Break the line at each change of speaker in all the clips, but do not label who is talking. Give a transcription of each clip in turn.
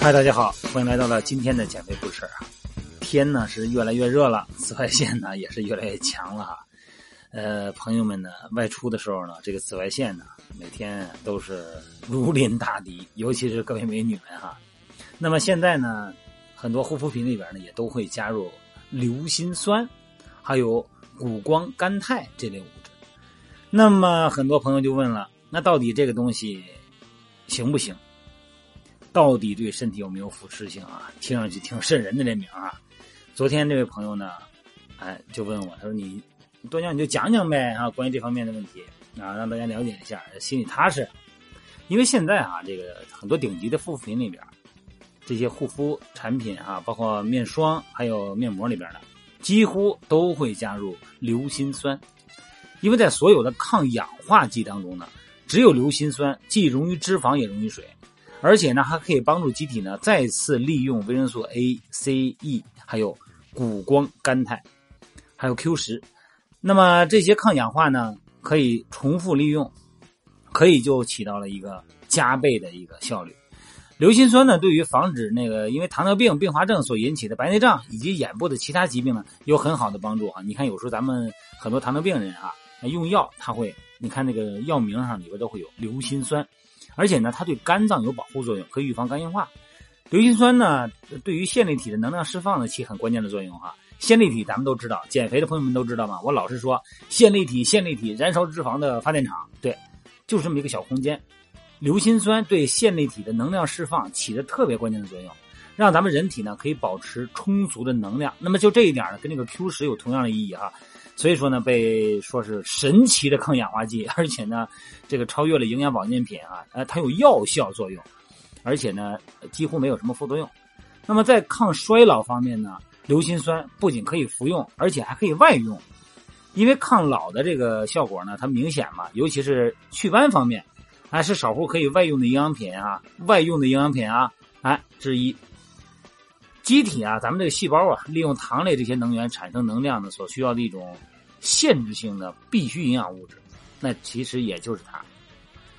嗨，大家好，欢迎来到了今天的减肥故事啊。天呢是越来越热了，紫外线呢 也是越来越强了哈。呃，朋友们呢外出的时候呢，这个紫外线呢每天都是如临大敌，尤其是各位美女们哈。那么现在呢，很多护肤品里边呢也都会加入硫辛酸，还有谷胱甘肽这类物质。那么很多朋友就问了，那到底这个东西行不行？到底对身体有没有腐蚀性啊？听上去挺瘆人的这名啊！昨天这位朋友呢，哎，就问我，他说：“你多讲你就讲讲呗啊，关于这方面的问题啊，让大家了解一下，心里踏实。因为现在啊，这个很多顶级的护肤品里边，这些护肤产品啊，包括面霜还有面膜里边的，几乎都会加入硫辛酸。因为在所有的抗氧化剂当中呢，只有硫辛酸既溶于脂肪也溶于水。”而且呢，还可以帮助机体呢再次利用维生素 A、C、E，还有谷胱甘肽，还有 Q 十。那么这些抗氧化呢，可以重复利用，可以就起到了一个加倍的一个效率。硫辛酸呢，对于防止那个因为糖尿病并发症所引起的白内障以及眼部的其他疾病呢，有很好的帮助啊。你看，有时候咱们很多糖尿病人啊，用药他会，你看那个药名上里边都会有硫辛酸。而且呢，它对肝脏有保护作用，可以预防肝硬化。硫辛酸呢，对于线粒体的能量释放呢起很关键的作用哈。线粒体咱们都知道，减肥的朋友们都知道嘛。我老是说线粒体，线粒体燃烧脂肪的发电厂，对，就这么一个小空间。硫辛酸对线粒体的能量释放起着特别关键的作用，让咱们人体呢可以保持充足的能量。那么就这一点呢，跟那个 Q 十有同样的意义哈。所以说呢，被说是神奇的抗氧化剂，而且呢，这个超越了营养保健品啊，呃，它有药效作用，而且呢，几乎没有什么副作用。那么在抗衰老方面呢，硫辛酸不仅可以服用，而且还可以外用，因为抗老的这个效果呢，它明显嘛，尤其是祛斑方面，还是少数可以外用的营养品啊，外用的营养品啊，哎之一。机体啊，咱们这个细胞啊，利用糖类这些能源产生能量呢，所需要的一种限制性的必需营养物质，那其实也就是它，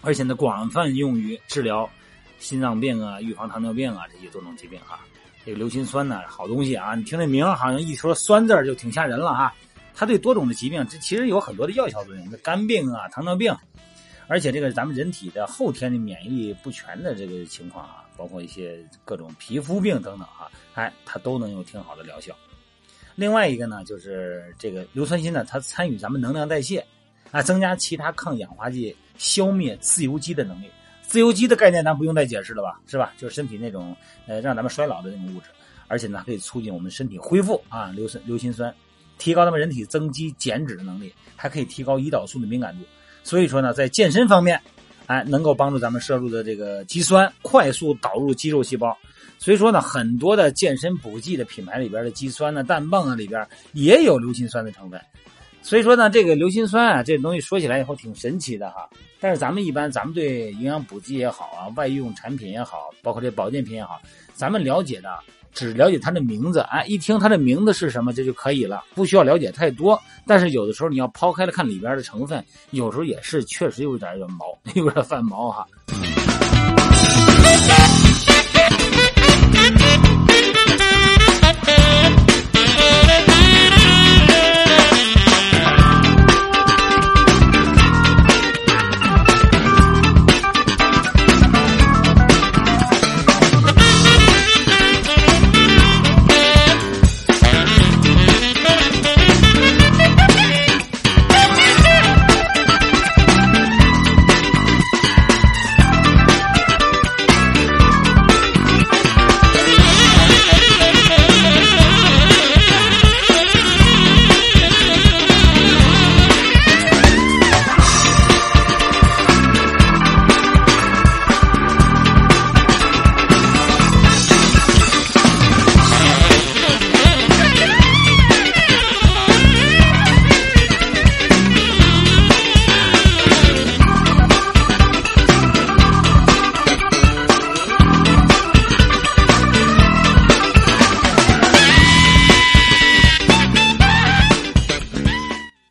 而且呢，广泛用于治疗心脏病啊、预防糖尿病啊这些多种疾病哈。这个硫辛酸呢，好东西啊，你听这名好像一说酸字就挺吓人了哈。它对多种的疾病，这其实有很多的药效作用，这肝病啊、糖尿病。而且这个咱们人体的后天的免疫不全的这个情况啊，包括一些各种皮肤病等等啊，哎，它都能有挺好的疗效。另外一个呢，就是这个硫酸锌呢，它参与咱们能量代谢，啊，增加其他抗氧化剂消灭自由基的能力。自由基的概念咱不用再解释了吧，是吧？就是身体那种呃让咱们衰老的那种物质，而且呢可以促进我们身体恢复啊，硫酸硫辛酸，提高咱们人体增肌减脂的能力，还可以提高胰岛素的敏感度。所以说呢，在健身方面，哎，能够帮助咱们摄入的这个肌酸快速导入肌肉细胞。所以说呢，很多的健身补剂的品牌里边的肌酸呢、氮泵啊里边也有硫辛酸的成分。所以说呢，这个硫辛酸啊，这东西说起来以后挺神奇的哈。但是咱们一般，咱们对营养补剂也好啊，外用产品也好，包括这保健品也好，咱们了解的。只了解它的名字，哎，一听它的名字是什么，这就可以了，不需要了解太多。但是有的时候你要抛开了看里边的成分，有时候也是确实有点点毛，有点犯毛哈。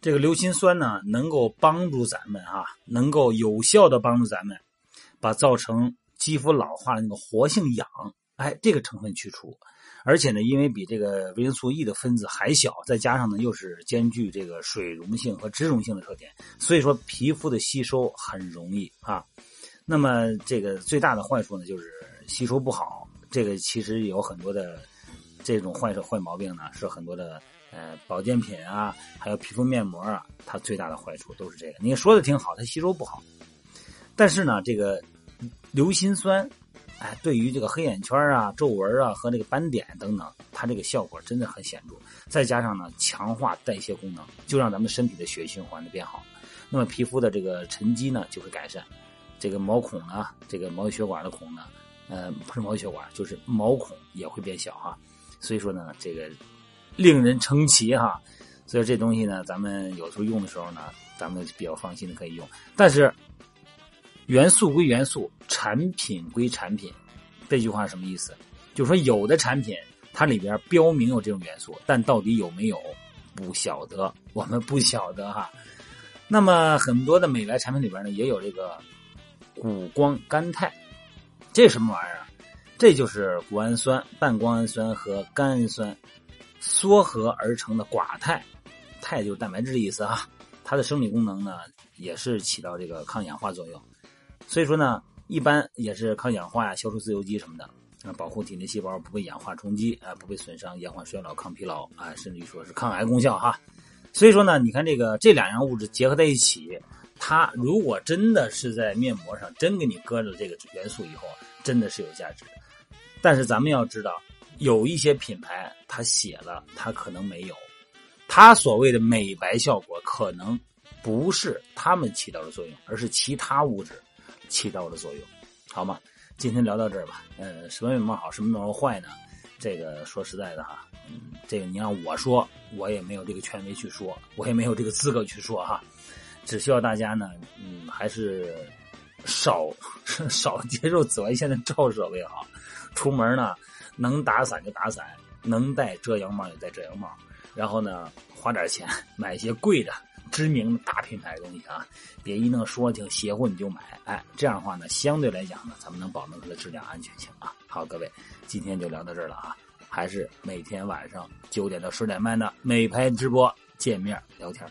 这个硫辛酸呢，能够帮助咱们啊，能够有效的帮助咱们，把造成肌肤老化的那个活性氧哎，这个成分去除，而且呢，因为比这个维生素 E 的分子还小，再加上呢又是兼具这个水溶性和脂溶性的特点，所以说皮肤的吸收很容易啊。那么这个最大的坏处呢，就是吸收不好。这个其实有很多的这种坏坏毛病呢，是很多的呃保健品啊，还有皮肤面膜啊，它最大的坏处都是这个。你说的挺好，它吸收不好，但是呢，这个硫辛酸。哎，对于这个黑眼圈啊、皱纹啊和这个斑点等等，它这个效果真的很显著。再加上呢，强化代谢功能，就让咱们身体的血液循环的变好。那么皮肤的这个沉积呢就会改善，这个毛孔呢，这个毛细血管的孔呢，呃，不是毛细血管，就是毛孔也会变小哈。所以说呢，这个令人称奇哈。所以这东西呢，咱们有时候用的时候呢，咱们比较放心的可以用。但是。元素归元素，产品归产品，这句话什么意思？就是说，有的产品它里边标明有这种元素，但到底有没有不晓得，我们不晓得哈。那么很多的美白产品里边呢，也有这个谷胱甘肽，这什么玩意儿？这就是谷氨酸、半胱氨酸和甘氨酸缩合而成的寡肽，肽就是蛋白质的意思啊。它的生理功能呢，也是起到这个抗氧化作用。所以说呢，一般也是抗氧化呀、消除自由基什么的，保护体内细胞不被氧化冲击，啊，不被损伤，延缓衰老、抗疲劳，啊，甚至于说是抗癌功效哈。所以说呢，你看这个这两样物质结合在一起，它如果真的是在面膜上真给你搁了这个元素以后，真的是有价值。但是咱们要知道，有一些品牌它写了，它可能没有，它所谓的美白效果可能不是它们起到的作用，而是其他物质。起到的作用，好吗？今天聊到这儿吧。呃，什么面膜好，什么面膜坏呢？这个说实在的哈，嗯，这个你让我说，我也没有这个权威去说，我也没有这个资格去说哈。只需要大家呢，嗯，还是少 少接受紫外线的照射为好。出门呢，能打伞就打伞，能戴遮阳帽就戴遮阳帽。然后呢，花点钱买一些贵的。知名大品牌的东西啊，别一弄说挺邪乎你就买，哎，这样的话呢，相对来讲呢，咱们能保证它的质量安全性啊。好，各位，今天就聊到这儿了啊，还是每天晚上九点到十点半的美拍直播见面聊天。